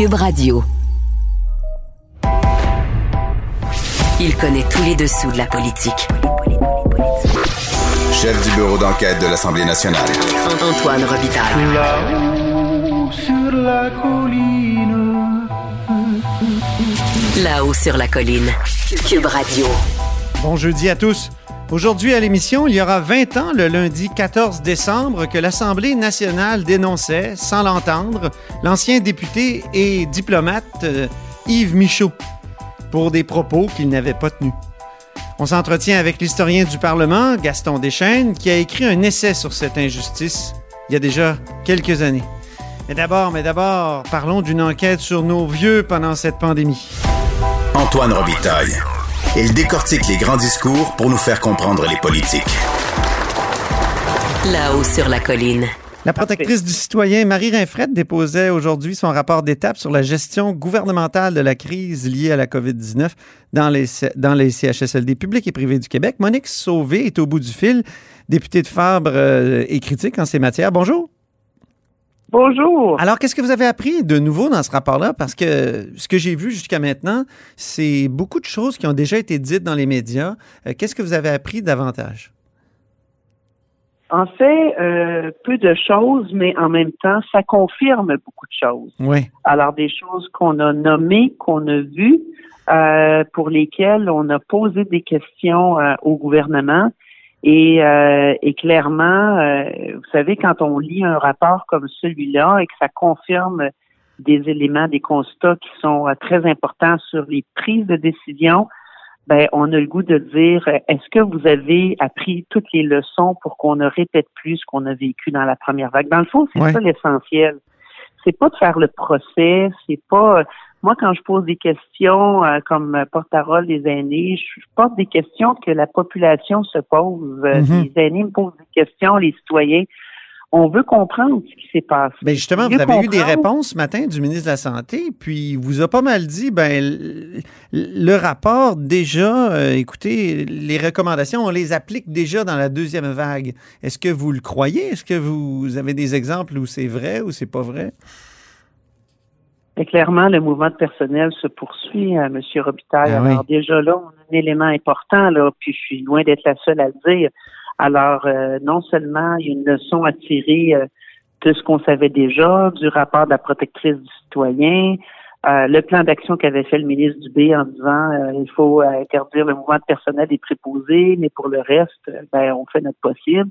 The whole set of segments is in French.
Cube Radio. Il connaît tous les dessous de la politique. Chef du bureau d'enquête de l'Assemblée nationale. Antoine Robitaille. Là-haut sur la colline. Là-haut sur la colline. Cube Radio. Bon jeudi à tous. Aujourd'hui à l'émission, il y aura 20 ans, le lundi 14 décembre, que l'Assemblée nationale dénonçait, sans l'entendre, l'ancien député et diplomate euh, Yves Michaud pour des propos qu'il n'avait pas tenus. On s'entretient avec l'historien du Parlement, Gaston Deschaines, qui a écrit un essai sur cette injustice il y a déjà quelques années. Mais d'abord, mais d'abord, parlons d'une enquête sur nos vieux pendant cette pandémie. Antoine Robitaille. Il décortique les grands discours pour nous faire comprendre les politiques. Là-haut sur la colline. La protectrice du citoyen Marie Rinfrette déposait aujourd'hui son rapport d'étape sur la gestion gouvernementale de la crise liée à la COVID-19 dans les, dans les CHSLD publics et privés du Québec. Monique Sauvé est au bout du fil, députée de Fabre euh, et critique en ces matières. Bonjour. Bonjour. Alors, qu'est-ce que vous avez appris de nouveau dans ce rapport-là? Parce que ce que j'ai vu jusqu'à maintenant, c'est beaucoup de choses qui ont déjà été dites dans les médias. Euh, qu'est-ce que vous avez appris davantage? En fait, euh, peu de choses, mais en même temps, ça confirme beaucoup de choses. Oui. Alors, des choses qu'on a nommées, qu'on a vues, euh, pour lesquelles on a posé des questions euh, au gouvernement. Et, euh, et clairement, euh, vous savez, quand on lit un rapport comme celui-là et que ça confirme des éléments, des constats qui sont euh, très importants sur les prises de décision, ben, on a le goût de dire, est-ce que vous avez appris toutes les leçons pour qu'on ne répète plus ce qu'on a vécu dans la première vague? Dans le fond, c'est Ouais. ça l'essentiel. C'est pas de faire le procès, c'est pas, moi, quand je pose des questions euh, comme porte-parole des aînés, je, je porte des questions que la population se pose. Euh, Mhm. Les aînés me posent des questions, les citoyens. On veut comprendre ce qui s'est passé. Ben justement, vous avez eu des réponses ce matin du ministre de la Santé, puis il vous a pas mal dit, ben le, le rapport déjà, euh, écoutez, les recommandations, on les applique déjà dans la deuxième vague. Est-ce que vous le croyez? Est-ce que vous avez des exemples où c'est vrai ou c'est pas vrai? Mais clairement, le mouvement de personnel se poursuit, euh, M. Robitaille. Ah oui. Alors déjà là, on a un élément important, là, puis je suis loin d'être la seule à le dire. Alors, euh, non seulement il y a une leçon à tirer euh, de ce qu'on savait déjà, du rapport de la protectrice du citoyen, euh, le plan d'action qu'avait fait le ministre Dubé en disant euh, il faut interdire le mouvement de personnel des préposés, mais pour le reste, ben, on fait notre possible.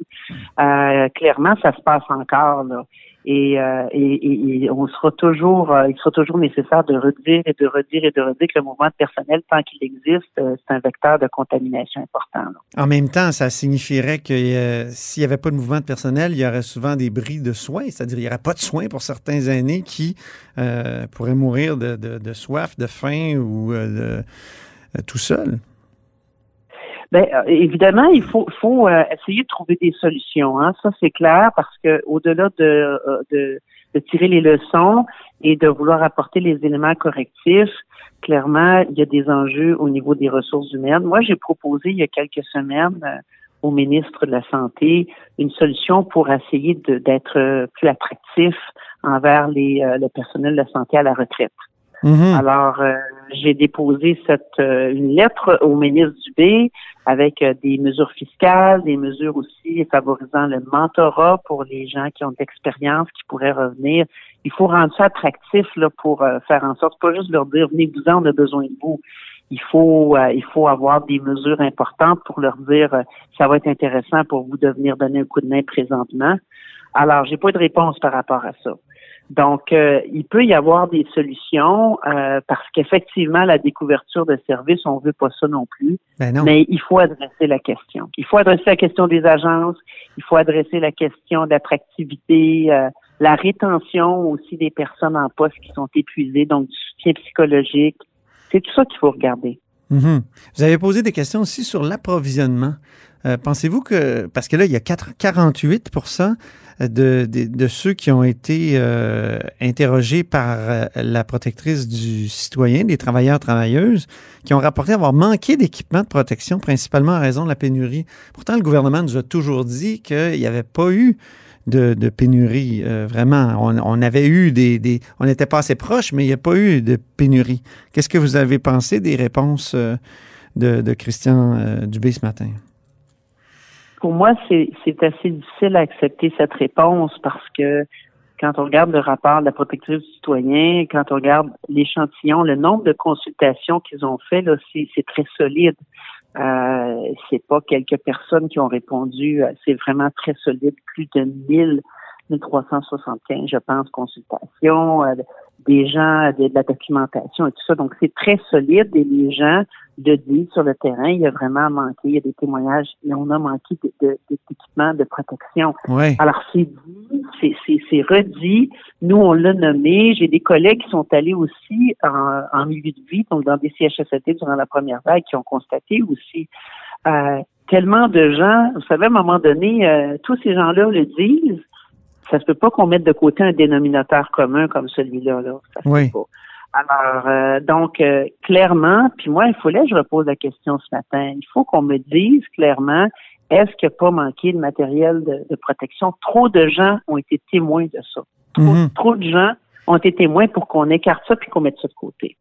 Euh, clairement, ça se passe encore là. Et, euh, et, et- on sera toujours, euh, il sera toujours nécessaire de redire et de redire et de redire que le mouvement de personnel, tant qu'il existe, euh, c'est un vecteur de contamination important. là. En même temps, ça signifierait que euh, s'il n'y avait pas de mouvement de personnel, il y aurait souvent des bris de soins, c'est-à-dire il n'y aurait pas de soins pour certains aînés qui euh, pourraient mourir de, de- de soif, de faim ou euh, de- tout seul. Ben, euh, évidemment, il faut, faut euh, essayer de trouver des solutions. Hein. Ça, c'est clair, parce que au-delà de, euh, de, de tirer les leçons et de vouloir apporter les éléments correctifs, clairement, il y a des enjeux au niveau des ressources humaines. Moi, j'ai proposé il y a quelques semaines au ministre de la Santé une solution pour essayer d'être plus attractif envers les, le personnel de la santé à la retraite. Mhm. Alors, euh, j'ai déposé cette euh, une lettre au ministre Dubé avec euh, des mesures fiscales, des mesures aussi favorisant le mentorat pour les gens qui ont de l'expérience, qui pourraient revenir. Il faut rendre ça attractif là, pour euh, faire en sorte, pas juste leur dire venez-vous-en, on a besoin de vous. Il faut euh, il faut avoir des mesures importantes pour leur dire ça va être intéressant pour vous de venir donner un coup de main présentement. Alors, j'ai pas de réponse par rapport à ça. Donc, euh, il peut y avoir des solutions euh, parce qu'effectivement, la découverture de services, on veut pas ça non plus. Ben non. Mais il faut adresser la question. Il faut adresser la question des agences. Il faut adresser la question d'attractivité. Euh, la rétention aussi des personnes en poste qui sont épuisées, donc du soutien psychologique. C'est tout ça qu'il faut regarder. Mhm. Vous avez posé des questions aussi sur l'approvisionnement. Euh, pensez-vous que, parce que là, il y a 4, 48 de, de, de, ceux qui ont été euh, interrogés par euh, la protectrice du citoyen, des travailleurs, travailleuses, qui ont rapporté avoir manqué d'équipement de protection, principalement en raison de la pénurie. Pourtant, le gouvernement nous a toujours dit qu'il n'y avait pas eu de, pénurie. vraiment, on, avait eu des, on n'était pas assez proches, mais il n'y a pas eu de pénurie. Qu'est-ce que vous avez pensé des réponses de Christian Dubé ce matin? Pour moi, c'est assez difficile à accepter cette réponse parce que quand on regarde le rapport de la protectrice du citoyen, quand on regarde l'échantillon, le nombre de consultations qu'ils ont fait, là, c'est très solide. Euh, c'est pas quelques personnes qui ont répondu, euh, c'est vraiment très solide, plus de 1000 1375, je pense, consultations, euh, des gens, de, la documentation et tout ça. Donc, c'est très solide et les gens le disent sur le terrain. Il y a vraiment manqué, il y a des témoignages et on a manqué d'équipement de, de, protection. Alors, c'est dit, c'est redit. Nous, on l'a nommé. J'ai des collègues qui sont allés aussi en, en, milieu de vie, donc dans des CHSLT durant la première vague, qui ont constaté aussi euh, tellement de gens. Vous savez, à un moment donné, euh, tous ces gens-là le disent ça se peut pas qu'on mette de côté un dénominateur commun comme celui-là. Là. Ça se oui. peut pas. Alors, euh, donc, euh, clairement, puis moi, il fallait que je repose la question ce matin. Il faut qu'on me dise clairement, est-ce qu'il n'y a pas manqué de matériel de, protection? Trop de gens ont été témoins de ça. Trop, Mhm. trop de gens ont été témoins pour qu'on écarte ça puis qu'on mette ça de côté.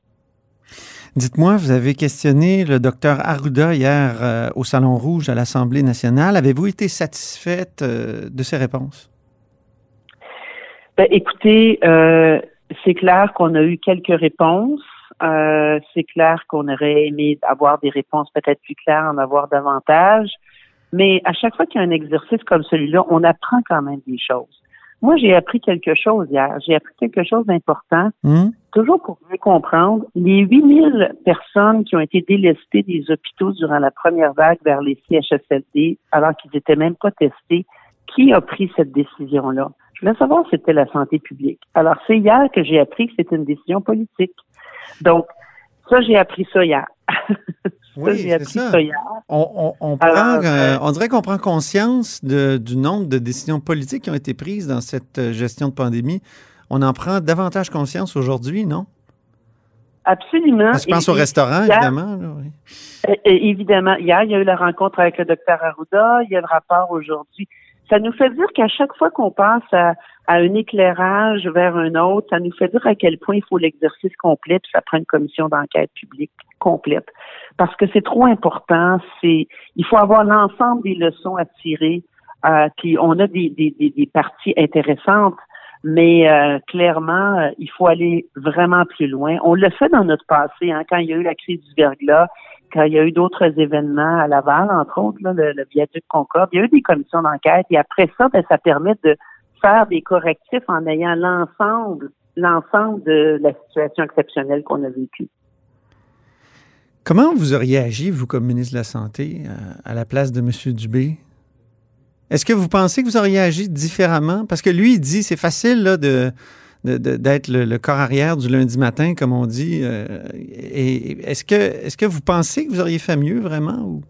Dites-moi, vous avez questionné le docteur Arruda hier euh, au Salon Rouge à l'Assemblée nationale. Avez-vous été satisfaite de ses réponses? Ben, écoutez, euh, c'est clair qu'on a eu quelques réponses. Euh, c'est clair qu'on aurait aimé avoir des réponses peut-être plus claires, en avoir davantage. Mais à chaque fois qu'il y a un exercice comme celui-là, on apprend quand même des choses. Moi, j'ai appris quelque chose hier. J'ai appris quelque chose d'important. Hmm? Toujours pour mieux comprendre, les 8000 personnes qui ont été délestées des hôpitaux durant la première vague vers les CHSLD, alors qu'ils étaient même pas testés, qui a pris cette décision-là? Je voulais savoir si c'était la santé publique. Alors, c'est hier que j'ai appris que c'était une décision politique. Donc, ça, j'ai appris ça hier. Oui, j'ai c'est appris ça. ça hier. On, on- on Alors, prend, euh, euh, on dirait qu'on prend conscience de- du nombre de décisions politiques qui ont été prises dans cette euh, gestion de pandémie. On en prend davantage conscience aujourd'hui, non? Absolument. Je pense Et- au restaurant, hier- évidemment. là, oui. Évidemment, hier, il y a eu la rencontre avec le docteur Arruda, il y a le rapport aujourd'hui. Ça nous fait dire qu'à chaque fois qu'on passe à, à un éclairage vers un autre, ça nous fait dire à quel point il faut l'exercice complet, puis ça prend une commission d'enquête publique complète. Parce que c'est trop important, c'est il faut avoir l'ensemble des leçons à tirer. Euh, puis on a des, des, des, des parties intéressantes, mais euh, clairement, euh, il faut aller vraiment plus loin. On l'a fait dans notre passé, hein, quand il y a eu la crise du verglas, quand il y a eu d'autres événements à Laval, entre autres, là, le, le viaduc Concorde, il y a eu des commissions d'enquête et après ça, ben, ça permet de faire des correctifs en ayant l'ensemble, l'ensemble de la situation exceptionnelle qu'on a vécue. Comment vous auriez agi, vous, comme ministre de la Santé, euh, à la place de M. Dubé? Est-ce que vous pensez que vous auriez agi différemment? Parce que lui, il dit c'est facile là, de, d'être le, le corps arrière du lundi matin, comme on dit. euh, et est-ce que, est-ce que vous pensez que vous auriez fait mieux, vraiment? Ou?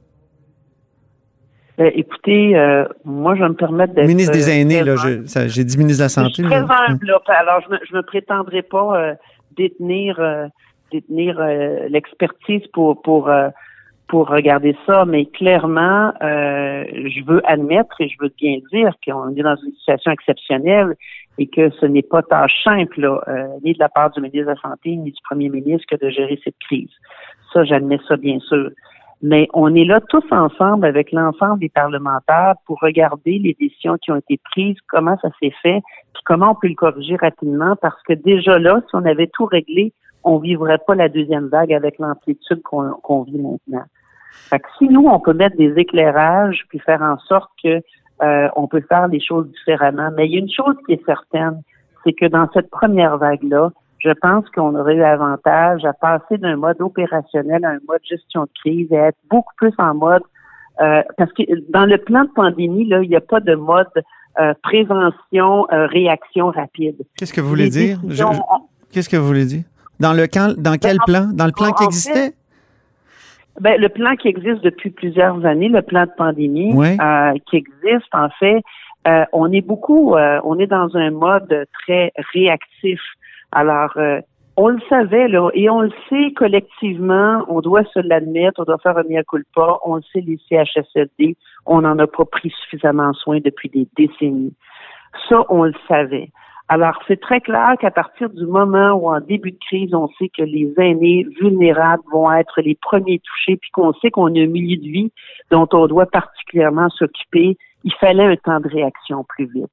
Euh, écoutez, euh, moi, je vais me permettre d'être... Ministre des euh, Aînés, là, je- j'ai dit ministre de la Je Santé. suis très humble, là. Alors, je me, je me prétendrai pas euh, détenir, euh, détenir euh, l'expertise pour pour euh, pour regarder ça, mais clairement, euh, je veux admettre et je veux bien dire qu'on est dans une situation exceptionnelle et que ce n'est pas tâche simple, là, euh, ni de la part du ministre de la Santé, ni du premier ministre, que de gérer cette crise. Ça, j'admets ça, bien sûr. Mais on est là tous ensemble avec l'ensemble des parlementaires pour regarder les décisions qui ont été prises, comment ça s'est fait, puis comment on peut le corriger rapidement, parce que déjà là, si on avait tout réglé, on vivrait pas la deuxième vague avec l'amplitude qu'on vit maintenant. Fait que si nous, on peut mettre des éclairages puis faire en sorte que euh, on peut faire les choses différemment. Mais il y a une chose qui est certaine, c'est que dans cette première vague-là, je pense qu'on aurait eu avantage à passer d'un mode opérationnel à un mode gestion de crise et à être beaucoup plus en mode euh, parce que dans le plan de pandémie, là, il n'y a pas de mode euh, prévention, euh, réaction rapide. Qu'est-ce que vous voulez Les dire? Qu'est-ce que vous voulez dire? Dans, le dans quel en- plan? Dans le plan en- qui en existait? Ben, le plan qui existe depuis plusieurs années, le plan de pandémie, Ouais. euh, qui existe, en fait, euh, on est beaucoup, euh, on est dans un mode très réactif. Alors, euh, on le savait, là, et on le sait collectivement, on doit se l'admettre, on doit faire un mea culpa, on le sait, les CHSLD, on n'en a pas pris suffisamment soin depuis des décennies. Ça, on le savait. Alors, c'est très clair qu'à partir du moment où, en début de crise, on sait que les aînés vulnérables vont être les premiers touchés, puis qu'on sait qu'on a un milieu de vie dont on doit particulièrement s'occuper, il fallait un temps de réaction plus vite.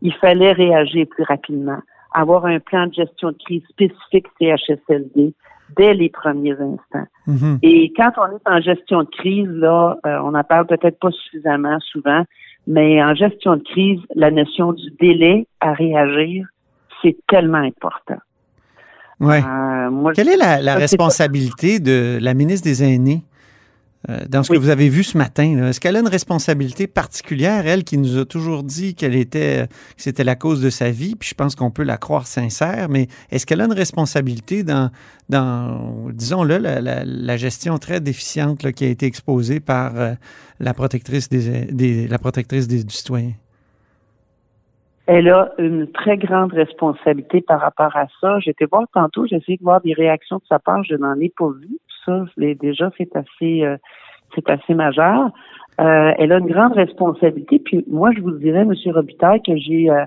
Il fallait réagir plus rapidement, avoir un plan de gestion de crise spécifique CHSLD dès les premiers instants. Mhm. Et quand on est en gestion de crise, là, euh, on en parle peut-être pas suffisamment souvent, mais en gestion de crise, la notion du délai à réagir, c'est tellement important. Ouais. Euh, moi, Quelle est la, responsabilité de la ministre des Aînés? Euh, dans ce Oui. que vous avez vu ce matin? Est-ce qu'elle a une responsabilité particulière, elle, qui nous a toujours dit qu'elle était, que c'était la cause de sa vie, puis je pense qu'on peut la croire sincère, mais est-ce qu'elle a une responsabilité dans, dans disons-le, la, la- la gestion très déficiente là, qui a été exposée par euh, la protectrice des, des- la protectrice des, du citoyen? Elle a une très grande responsabilité par rapport à ça. J'étais voir tantôt, j'ai essayé de voir des réactions de sa part, je n'en ai pas vu. Ça, déjà, c'est assez, euh, c'est assez majeur. Euh, elle a une grande responsabilité. Puis moi, je vous dirais, M. Robitaille, que j'ai euh,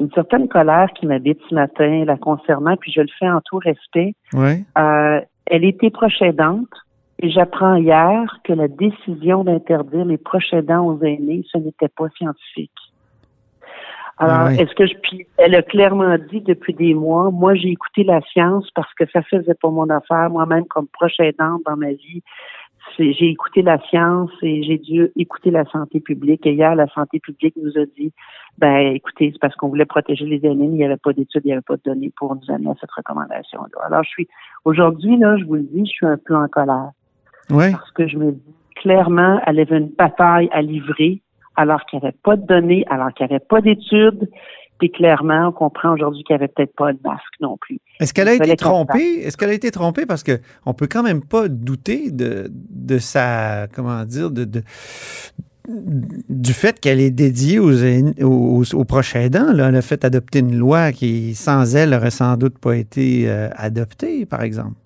une certaine colère qui m'habite ce matin la concernant, puis je le fais en tout respect. Oui. Elle était proche aidante et j'apprends hier que la décision d'interdire les proches aidants aux aînés, ce n'était pas scientifique. Alors, Ah oui. est-ce que je puis elle a clairement dit depuis des mois, moi j'ai écouté la science parce que ça faisait pas mon affaire, moi-même comme proche aidante dans ma vie. c'est- J'ai écouté la science et j'ai dû écouter la santé publique. Et hier, la santé publique nous a dit, ben, écoutez, c'est parce qu'on voulait protéger les aînés, mais il n'y avait pas d'études, il n'y avait pas de données pour nous amener à cette recommandation-là. Alors, je suis, aujourd'hui, là, je vous le dis, je suis un peu en colère Oui. parce que je me dis clairement, elle avait une bataille à livrer alors qu'il n'y avait pas de données, alors qu'il n'y avait pas d'études. Puis clairement, on comprend aujourd'hui qu'il n'y avait peut-être pas de masque non plus. Est-ce qu'elle a été qu'on trompée? Est-ce qu'elle a été trompée? Parce que on peut quand même pas douter de, de sa, comment dire, de, de- du fait qu'elle est dédiée aux, aux, aux proches aidants. Là. Elle a fait adopter une loi qui, sans elle, n'aurait sans doute pas été euh, adoptée, par exemple.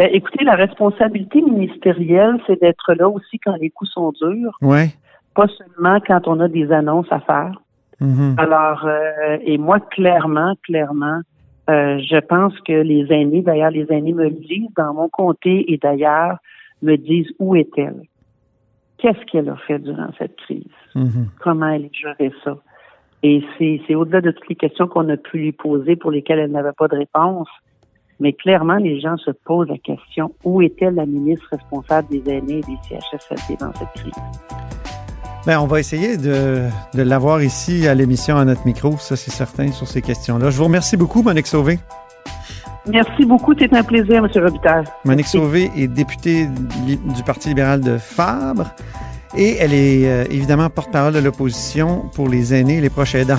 Ben, écoutez, la responsabilité ministérielle, c'est d'être là aussi quand les coups sont durs, Oui. pas seulement quand on a des annonces à faire. Mhm. Alors, euh, et moi, clairement, clairement, euh, je pense que les aînés, d'ailleurs, les aînés me le disent dans mon comté et d'ailleurs, me disent où est-elle? Qu'est-ce qu'elle a fait durant cette crise? Mhm. Comment elle a géré ça? Et c'est, c'est au-delà de toutes les questions qu'on a pu lui poser pour lesquelles elle n'avait pas de réponse. Mais clairement, les gens se posent la question, où était la ministre responsable des aînés et des CHSLD dans cette crise? Ben, on va essayer de, de l'avoir ici à l'émission à notre micro, ça c'est certain, sur ces questions-là. Je vous remercie beaucoup, Monique Sauvé. Merci beaucoup, c'est un plaisir, M. Robitaille. Monique Merci. Sauvé est députée du Parti libéral de Fabre et elle est euh, évidemment porte-parole de l'opposition pour les aînés et les proches aidants.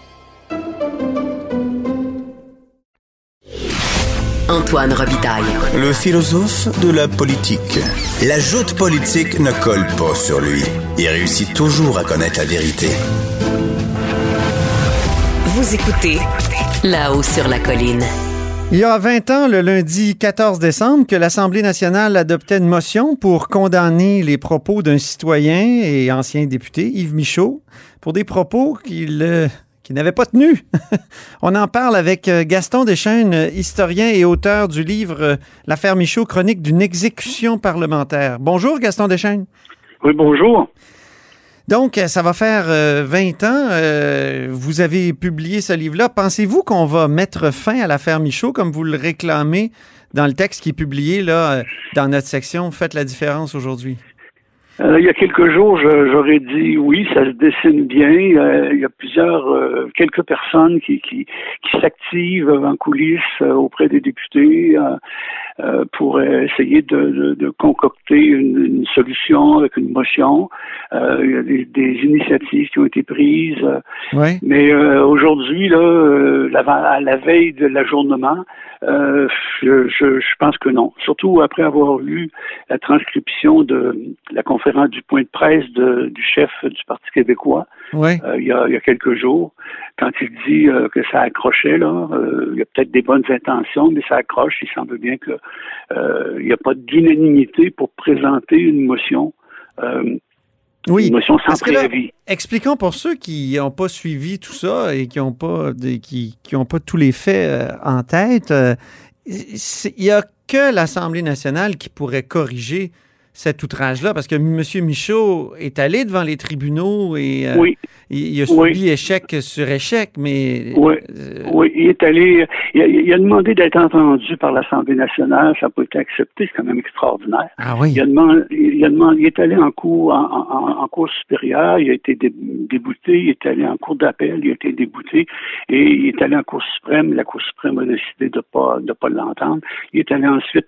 Antoine Robitaille. Le philosophe de la politique. La joute politique ne colle pas sur lui. Il réussit toujours à connaître la vérité. Vous écoutez là-haut sur la colline. Il y a 20 ans, le lundi 14 décembre, que l'Assemblée nationale adoptait une motion pour condamner les propos d'un citoyen et ancien député, Yves Michaud, pour des propos qu'il euh, qui n'avait pas tenu. On en parle avec euh, Gaston Deschaines, historien et auteur du livre euh, L'affaire Michaud, chronique d'une exécution parlementaire. Bonjour Gaston Deschaines. Oui, bonjour. Donc, euh, ça va faire 20 ans. vous avez publié ce livre-là. Pensez-vous qu'on va mettre fin à l'affaire Michaud comme vous le réclamez dans le texte qui est publié là, dans notre section Faites la différence aujourd'hui? Euh, il y a quelques jours, j'aurais dit oui, ça se dessine bien. Euh, il y a plusieurs, euh, quelques personnes qui, qui, qui s'activent en coulisses auprès des députés pour essayer de, de, concocter une, solution avec une motion. il y a des, des, initiatives qui ont été prises. Mais aujourd'hui, là, à la veille de l'ajournement, je, je, je pense que non. Surtout après avoir lu la transcription de la conférence du point de presse du chef du Parti québécois euh, il, y a, quelques jours, quand il dit euh, que ça accrochait, là, euh, il y a peut-être des bonnes intentions, mais ça accroche. Il semble bien qu'il n'y a pas d'unanimité pour présenter une motion. oui, une motion sans préavis. expliquons pour ceux qui n'ont pas suivi tout ça et qui n'ont pas, qui, qui pas tous les faits en tête. Il n'y a que l'Assemblée nationale qui pourrait corriger cet outrage-là? Parce que M. Michaud est allé devant les tribunaux et euh, il, a subi échec sur échec, mais... Oui, euh, oui il est allé... Il a, demandé d'être entendu par l'Assemblée nationale, ça n'a pas été accepté, c'est quand même extraordinaire. Ah oui? Il, a demandé, il, a demandé, il est allé en cours, en, cours il a été débouté, il est allé en cours d'appel, il a été débouté, et il est allé en cour suprême, la Cour suprême a décidé de ne pas, de pas l'entendre. Il est allé ensuite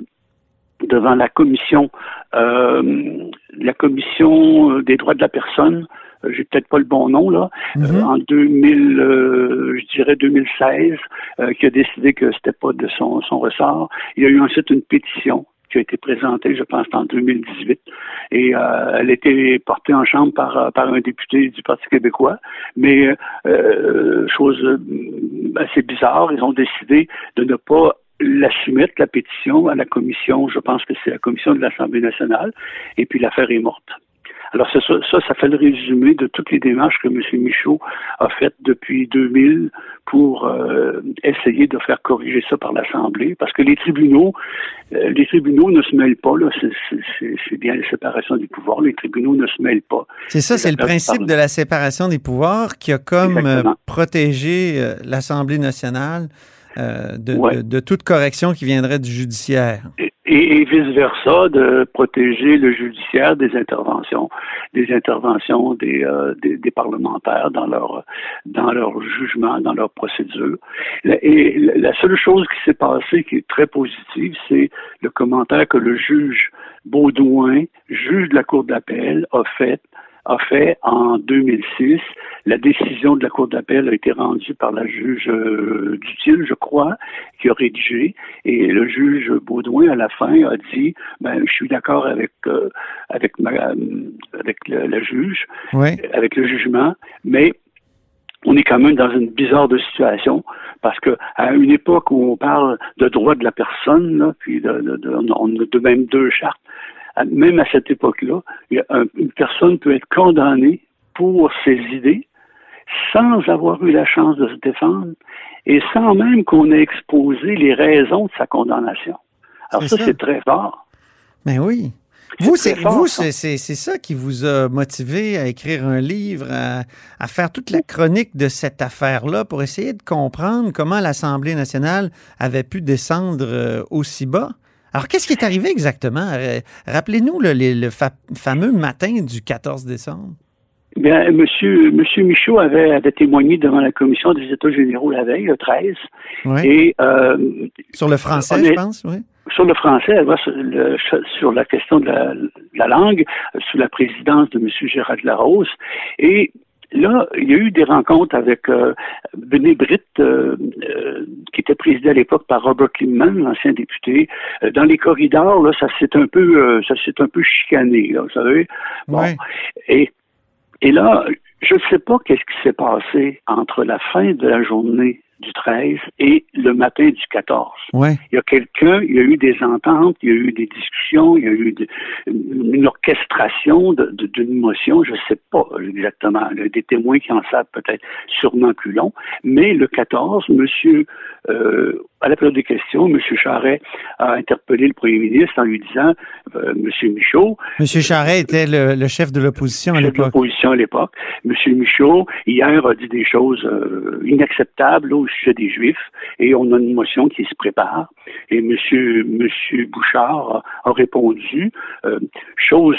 devant la commission, euh, la commission euh, des droits de la personne. Euh, j'ai peut-être pas le bon nom là. Mhm. en 2000, je dirais 2016, qui a décidé que c'était pas de son, son ressort. Il y a eu ensuite une pétition qui a été présentée, je pense, en 2018. Et elle a été portée en chambre par, par un député du Parti québécois. Mais, chose assez bizarre, ils ont décidé de ne pas la soumettre, la pétition, à la commission, je pense que c'est la commission de l'Assemblée nationale, et puis l'affaire est morte. Alors ça, ça, ça fait le résumé de toutes les démarches que M. Michaud a faites depuis 2000 pour euh, essayer de faire corriger ça par l'Assemblée, parce que les tribunaux, euh, les tribunaux ne se mêlent pas, là, c'est bien la séparation des pouvoirs, les tribunaux ne se mêlent pas. C'est ça, c'est le principe de la séparation des pouvoirs qui a comme euh, protégé l'Assemblée nationale euh, de, toute correction qui viendrait du judiciaire. Et, vice-versa, de protéger le judiciaire des interventions, des interventions des, euh, des, parlementaires dans leur, dans leur jugement, dans leur procédure. Et la seule chose qui s'est passée qui est très positive, c'est le commentaire que le juge Baudouin, juge de la Cour d'appel, a fait a fait en 2006. La décision de la Cour d'appel a été rendue par la juge euh, Dutil, je crois, qui a rédigé. Et le juge Baudouin, à la fin, a dit, ben, je suis d'accord avec, euh, avec, ma, avec le, juge, avec le jugement, mais on est quand même dans une bizarre de situation parce que à une époque où on parle de droit de la personne, puis de, de, de, on a de même deux chartes, même à cette époque-là, une personne peut être condamnée pour ses idées sans avoir eu la chance de se défendre et sans même qu'on ait exposé les raisons de sa condamnation. Alors ça, c'est très fort. Mais ben oui. Vous, c'est vous, c'est ça qui vous a motivé à écrire un livre, à, à faire toute la chronique de cette affaire-là pour essayer de comprendre comment l'Assemblée nationale avait pu descendre euh, aussi bas? Alors, qu'est-ce qui est arrivé exactement? Euh, rappelez-nous le, fameux matin du 14 décembre. Bien, Monsieur, Monsieur Michaud avait, témoigné devant la commission des États généraux la veille, le 13. Et, euh, sur le français, je pense, oui. Sur le français, sur, la question de la, la, langue, sous la présidence de M. Gérard Larose. Et là, il y a eu des rencontres avec euh, Britt, euh, euh, qui était présidé à l'époque par Robert Kingman, l'ancien député. Euh, dans les corridors, là, ça s'est un peu, ça s'est un peu chicané, là, vous savez. Bon. Et, et là, je ne sais pas qu'est-ce qui s'est passé entre la fin de la journée du 13 et le matin du 14. Ouais. Il y a quelqu'un, il y a eu des ententes, il y a eu des discussions, il y a eu de- une orchestration d'une motion, je ne sais pas exactement, Il y a des témoins qui en savent peut-être sûrement plus long, mais le 14, monsieur, euh, à la période des questions, M. Charret a interpellé le premier ministre en lui disant, euh, M. Michaud, Monsieur Charret était le, le chef de l'opposition à l'époque. l'opposition à l'époque. M. Michaud, hier, a dit des choses euh, inacceptables là, sujet des Juifs et on a une motion qui se prépare. Et M. Monsieur Bouchard a, répondu, euh, chose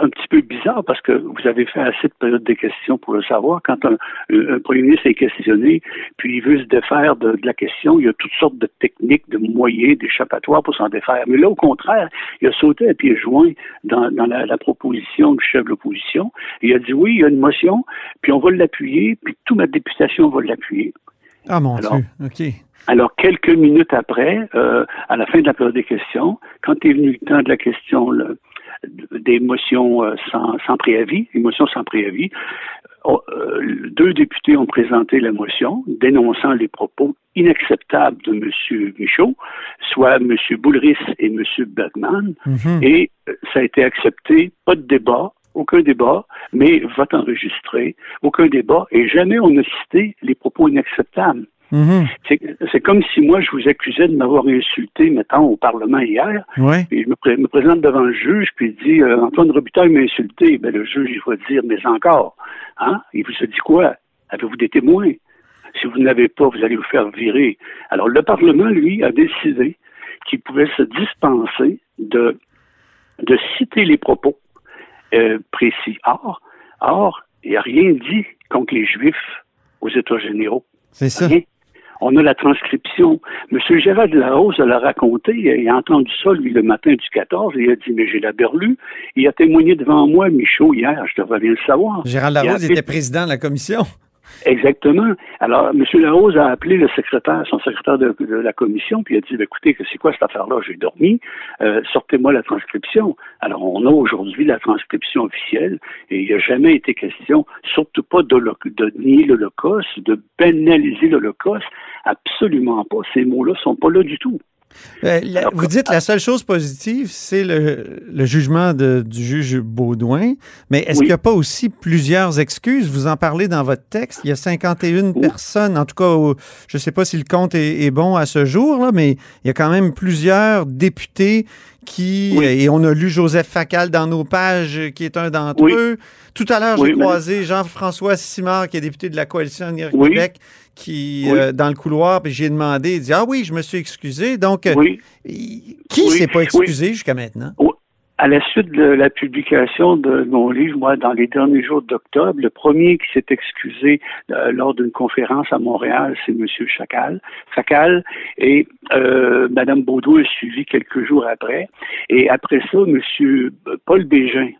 un petit peu bizarre parce que vous avez fait assez de période de questions pour le savoir. Quand un, premier ministre est questionné, puis il veut se défaire de, la question, il y a toutes sortes de techniques, de moyens, d'échappatoires pour s'en défaire. Mais là, au contraire, il a sauté à pieds joints dans, dans la, la proposition du chef de l'opposition. Il a dit oui, il y a une motion, puis on va l'appuyer, puis toute ma députation va l'appuyer. Ah mon Alors, Dieu, OK. Alors, quelques minutes après, euh, à la fin de la période des questions, quand est venu le temps de la question le- des motions euh, sans, sans préavis, sans préavis, oh, euh, deux députés ont présenté la motion dénonçant les propos inacceptables de M. Michaud, soit M. Boulris et M. Bergman, Mhm. et euh, ça a été accepté, pas de débat, aucun débat, mais vote enregistré, aucun débat, et jamais on n'a cité les propos inacceptables. Mhm. C'est c'est comme si moi, je vous accusais de m'avoir insulté, mettons, au Parlement hier, Ouais. et je me, pré- me présente devant le juge, puis il dit euh, Antoine Robitaille m'a insulté. Ben, le juge, il va dire Mais encore. Hein? Il vous a dit quoi? Avez-vous des témoins? Si vous n'avez pas, vous allez vous faire virer. Alors, le Parlement, lui, a décidé qu'il pouvait se dispenser de, de citer les propos euh, précis. Or, or, il n'y a rien dit contre les Juifs aux États généraux. C'est ça. Rien. On a la transcription. Monsieur Gérard de la raconté. Il a entendu ça, lui, le matin du 14. Et il a dit, mais j'ai la berlue. Il a témoigné devant moi, Michaud, hier. Je devrais bien le savoir. Gérald Il a Larose était président de la commission. Exactement. Alors, M. Larose a appelé le secrétaire, son secrétaire de, la commission, puis il a dit, Ben, écoutez, c'est quoi cette affaire-là? J'ai dormi. Euh, Sortez-moi la transcription. Alors, on a aujourd'hui la transcription officielle, et il n'y a jamais été question, surtout pas de, de nier l'Holocauste, de banaliser l'Holocauste. Absolument pas. Ces mots-là sont pas là du tout. Euh, la- vous dites la seule chose positive, c'est le, le jugement de- du juge Baudouin. Mais est-ce Oui. qu'il n'y a pas aussi plusieurs excuses? Vous en parlez dans votre texte. Il y a 51 Oui. personnes, en tout cas, je ne sais pas si le compte est, est bon à ce jour, là, mais il y a quand même plusieurs députés qui, Oui. et on a lu Joseph Facal dans nos pages, euh, qui est un d'entre Oui. eux. Tout à l'heure, j'ai croisé Jean-François Simard, qui est député de la Coalition Avenir. Québec, qui, euh, dans le couloir, puis j'ai demandé, il dit, ah oui, je me suis excusé. Donc, euh, Qui s'est pas excusé jusqu'à maintenant? À la suite de la publication de mon livre, moi, dans les derniers jours d'octobre, le premier qui s'est excusé euh, lors d'une conférence à Montréal, c'est M. Chacal. Facal et euh, Mme Baudouin a suivi quelques jours après. Et après ça, M. Paul Bégin,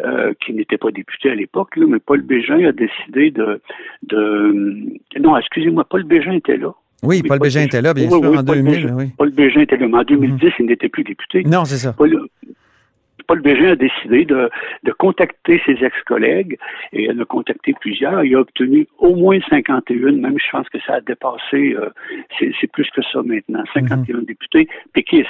euh, qui n'était pas député à l'époque, mais Paul Bégin a décidé de... de non, excusez-moi, Paul Bégin était là. Oui, Paul Paul Bégin était là, bien Oui, sûr, oui, en Paul 2000. Bégin. Oui. Paul Bégin était là, mais en 2010, il n'était plus député. Non, c'est ça. Paul, Paul Bégin a décidé de, de contacter ses ex-collègues et en a contacté plusieurs. Il a obtenu au moins 51, même je pense que ça a dépassé, euh, c'est plus que ça maintenant, 51 députés péquistes.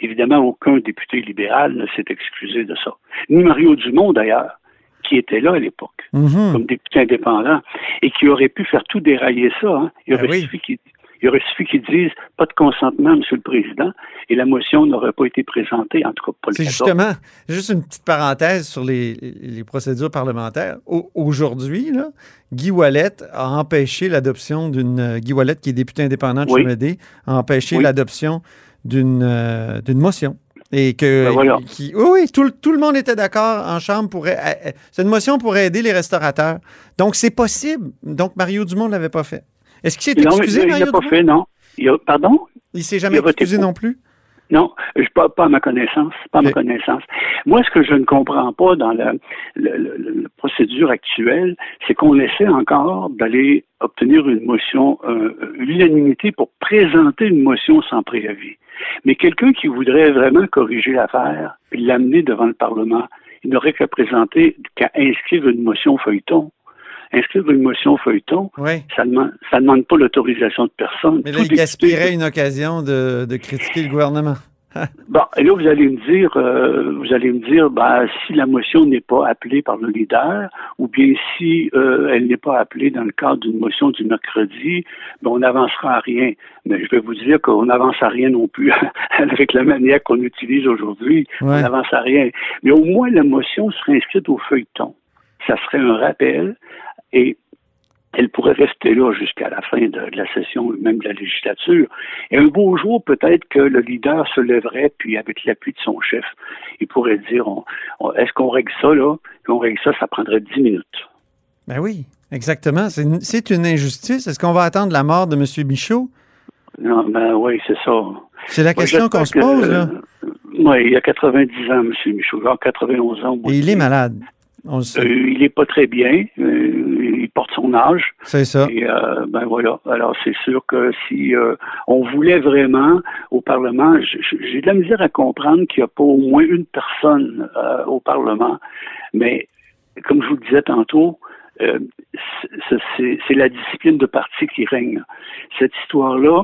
Évidemment, aucun député libéral ne s'est excusé de ça. Ni Mario Dumont, d'ailleurs, qui était là à l'époque, Mhm. comme député indépendant, et qui aurait pu faire tout dérailler ça. hein. Il Ben aurait oui. qu'il il aurait suffi qu'ils disent pas de consentement, Monsieur le Président, et la motion n'aurait pas été présentée, en tout cas pas le C'est 14. justement, juste une petite parenthèse sur les, les procédures parlementaires. Au- Aujourd'hui, là, Guy Wallet a empêché l'adoption d'une. Guy Wallet, qui est député indépendant de Oui. A empêché Oui. l'adoption d'une euh, d'une motion. Et que. Ben voilà. qui- oui, oui, tout, le- tout le monde était d'accord en Chambre. Euh, cette motion pourrait aider les restaurateurs. Donc, c'est possible. Donc, Mario Dumont ne l'avait pas fait. Est-ce qu'il s'est Non, excusé, il Mario n'a pas Dumont? fait, non. Il a, pardon? Il s'est jamais il a excusé non plus? Non, je, pas, pas à ma connaissance. Pas à ma connaissance. Moi, ce que je ne comprends pas dans la, la- la- la procédure actuelle, c'est qu'on essaie encore d'aller obtenir une motion, euh, l'unanimité pour présenter une motion sans préavis. Mais quelqu'un qui voudrait vraiment corriger l'affaire et l'amener devant le Parlement, il n'aurait qu'à présenter, qu'à inscrire une motion feuilleton. Inscrire une motion feuilleton, Oui. ça ne demande, ça demande pas l'autorisation de personne? Mais là, il gaspillerait une occasion de, de critiquer le gouvernement. Bon, et là, vous allez me dire, euh, vous allez me dire, ben, si la motion n'est pas appelée par le leader, ou bien si euh, elle n'est pas appelée dans le cadre d'une motion du mercredi, ben, on n'avancera à rien. Mais je vais vous dire qu'on n'avance à rien non plus avec la manière qu'on utilise aujourd'hui. On n'avance à rien. Mais au moins, la motion serait inscrite au feuilleton. Ça serait un rappel et elle pourrait rester là jusqu'à la fin de, de la session, même de la législature. Et un beau jour, peut-être que le leader se lèverait, puis avec l'appui de son chef, il pourrait dire on- on- est-ce qu'on règle ça là? Puis on règle ça, ça prendrait dix minutes. Ben oui, exactement. C'est une, c'est une injustice. Est-ce qu'on va attendre la mort de M. Michaud? Non, ben oui, c'est ça. C'est la question Moi, qu'on se pose, que, là. euh, Oui, il a 90 ans, M. Michaud, genre 91 ans. moi. Et il est malade. On le sait. Euh, il est pas très bien. euh, il porte son âge. C'est ça. Et euh, ben voilà. Alors c'est sûr que si euh, on voulait vraiment au Parlement, j'ai de la misère à comprendre qu'il n'y a pas au moins une personne au Parlement. Mais comme je vous le disais tantôt, c'est la discipline de parti qui règne. Cette histoire-là,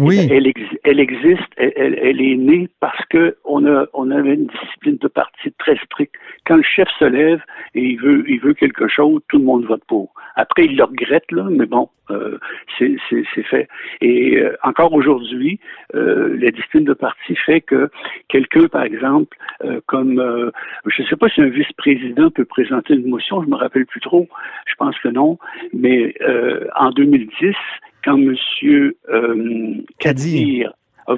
Oui. elle, ex- elle existe, elle, est née parce que on a on avait une discipline de parti très stricte. Quand le chef se lève et il veut il veut quelque chose, tout le monde vote pour. Après il le regrette là, mais bon, euh, c'est fait. Et euh, encore aujourd'hui, euh, la discipline de parti fait que quelqu'un par exemple euh, comme euh, je ne sais pas si un vice-président peut présenter une motion, je me rappelle plus trop, je pense que non, mais euh, en 2010 quand M. Euh, Kadir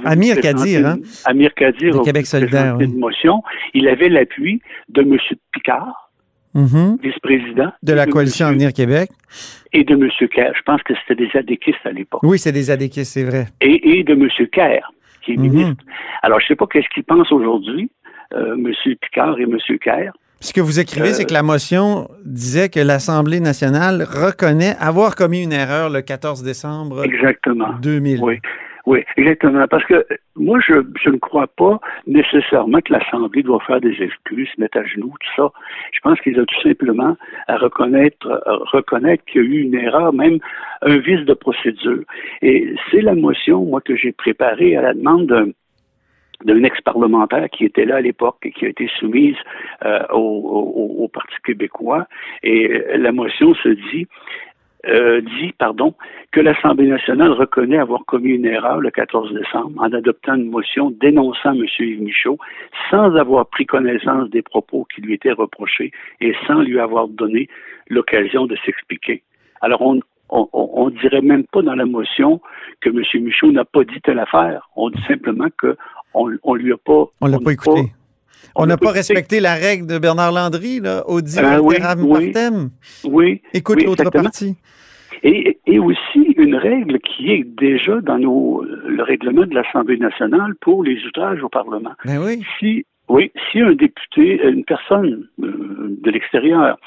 Amir Kadir, hein? Amir Kadir De a Québec solidaire, oui. une motion, il avait l'appui de M. Picard, Mhm. vice-président, De la coalition Avenir Québec. et de M. Kerr. Je pense que c'était des adéquistes à l'époque. Oui, c'est des adéquistes, c'est vrai. Et, et de M. Kerr, qui est Mhm. ministre. Alors, je ne sais pas qu'est-ce qu'ils pensent aujourd'hui, euh, M. Picard et M. Kerr. Ce que vous écrivez, Euh, c'est que la motion disait que l'Assemblée nationale reconnaît avoir commis une erreur le 14 décembre Exactement. 2000. Oui, oui, exactement. Parce que moi, je, je ne crois pas nécessairement que l'Assemblée doit faire des excuses, se mettre à genoux, tout ça. Je pense qu'ils ont tout simplement à reconnaître, à reconnaître qu'il y a eu une erreur, même un vice de procédure. Et c'est la motion, moi, que j'ai préparée à la demande d'un d'un ex-parlementaire qui était là à l'époque et qui a été soumise euh, au, Parti québécois. Et euh, la motion se dit, euh, dit pardon, que l'Assemblée nationale reconnaît avoir commis une erreur le 14 décembre en adoptant une motion dénonçant M. Yves Michaud sans avoir pris connaissance des propos qui lui étaient reprochés et sans lui avoir donné l'occasion de s'expliquer. Alors, on, on, on dirait même pas dans la motion que M. Michaud n'a pas dit telle affaire. On dit simplement que on, on lui a pas. On l'a pas écouté. On n'a pas respecté la règle de Bernard Landry, là, audit Euh, oui, oui. Écoute oui, l'autre partie. Et, et aussi une règle qui est déjà dans nos, le règlement de l'Assemblée nationale pour les outrages au Parlement. Ben oui. Si, oui, si un député, une personne euh, de l'extérieur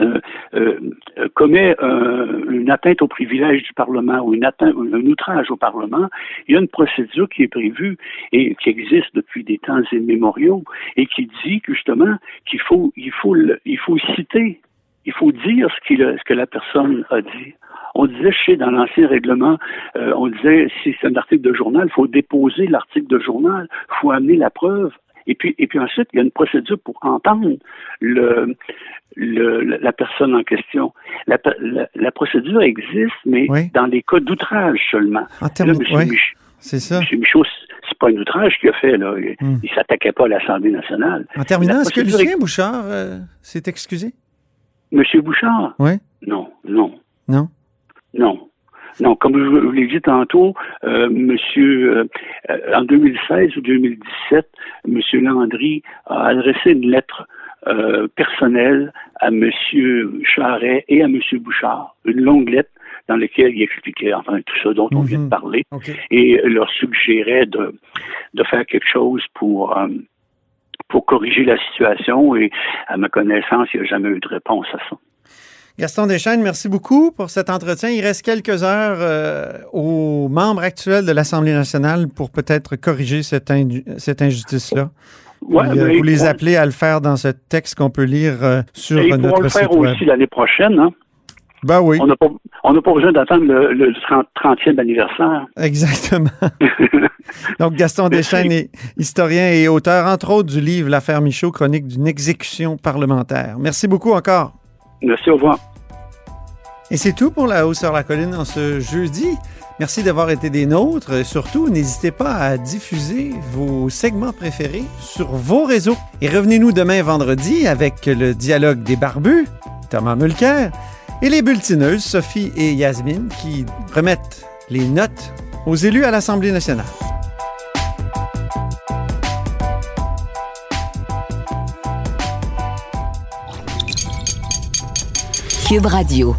euh, euh, euh, commet une atteinte au privilège du Parlement ou un outrage au Parlement, il y a une procédure qui est prévue et qui existe depuis des temps immémoriaux et qui dit justement qu'il faut, il faut, le- il faut citer, il faut dire ce, que la personne a dit. On disait, je sais, dans l'ancien règlement, on disait, si c'est un article de journal, il faut déposer l'article de journal, il faut amener la preuve. Et puis, et puis ensuite, il y a une procédure pour entendre le, le, la personne en question. La, la, la procédure existe, mais Oui. dans les cas d'outrage seulement. En termes de- Mich- c'est ça. M. Michaud, c'est pas un outrage qu'il a fait, là. Il, Hmm. il s'attaquait pas à l'Assemblée nationale. En terminant, est-ce que Lucien Bouchard euh, s'est excusé? Monsieur Bouchard? Oui. Non, non. Non? Non. Non, comme je vous l'ai dit tantôt, euh, Monsieur, euh, en 2016 ou 2017, Monsieur Landry a adressé une lettre euh, personnelle à Monsieur Charret et à Monsieur Bouchard, une longue lettre dans laquelle il expliquait enfin tout ça dont on vient Mhm. de parler OK. et leur suggérait de, de faire quelque chose pour euh, pour corriger la situation et à ma connaissance, il n'y a jamais eu de réponse à ça. Gaston Deschênes, merci beaucoup pour cet entretien. Il reste quelques heures euh, aux membres actuels de l'Assemblée nationale pour peut-être corriger cette, inju- cette injustice-là. Ouais, Puis, euh, vous les appelez à le faire dans ce texte qu'on peut lire euh, sur et ils notre pourront le site faire web. aussi l'année prochaine. Hein? Ben oui, On n'a pas, on n'a pas besoin d'attendre le, le 30, 30e anniversaire. exactement. Donc, Gaston Deschênes est historien et auteur, entre autres, du livre L'affaire Michaud, chronique d'une exécution parlementaire. Merci beaucoup encore. Merci, au revoir. Et c'est tout pour la hausse sur la colline en ce jeudi. Merci d'avoir été des nôtres. Surtout, n'hésitez pas à diffuser vos segments préférés sur vos réseaux. Et revenez-nous demain vendredi avec le dialogue des barbus, Thomas Mulcair, et les bulletineuses, Sophie et Yasmine, qui remettent les notes aux élus à l'Assemblée nationale. Cube Radio.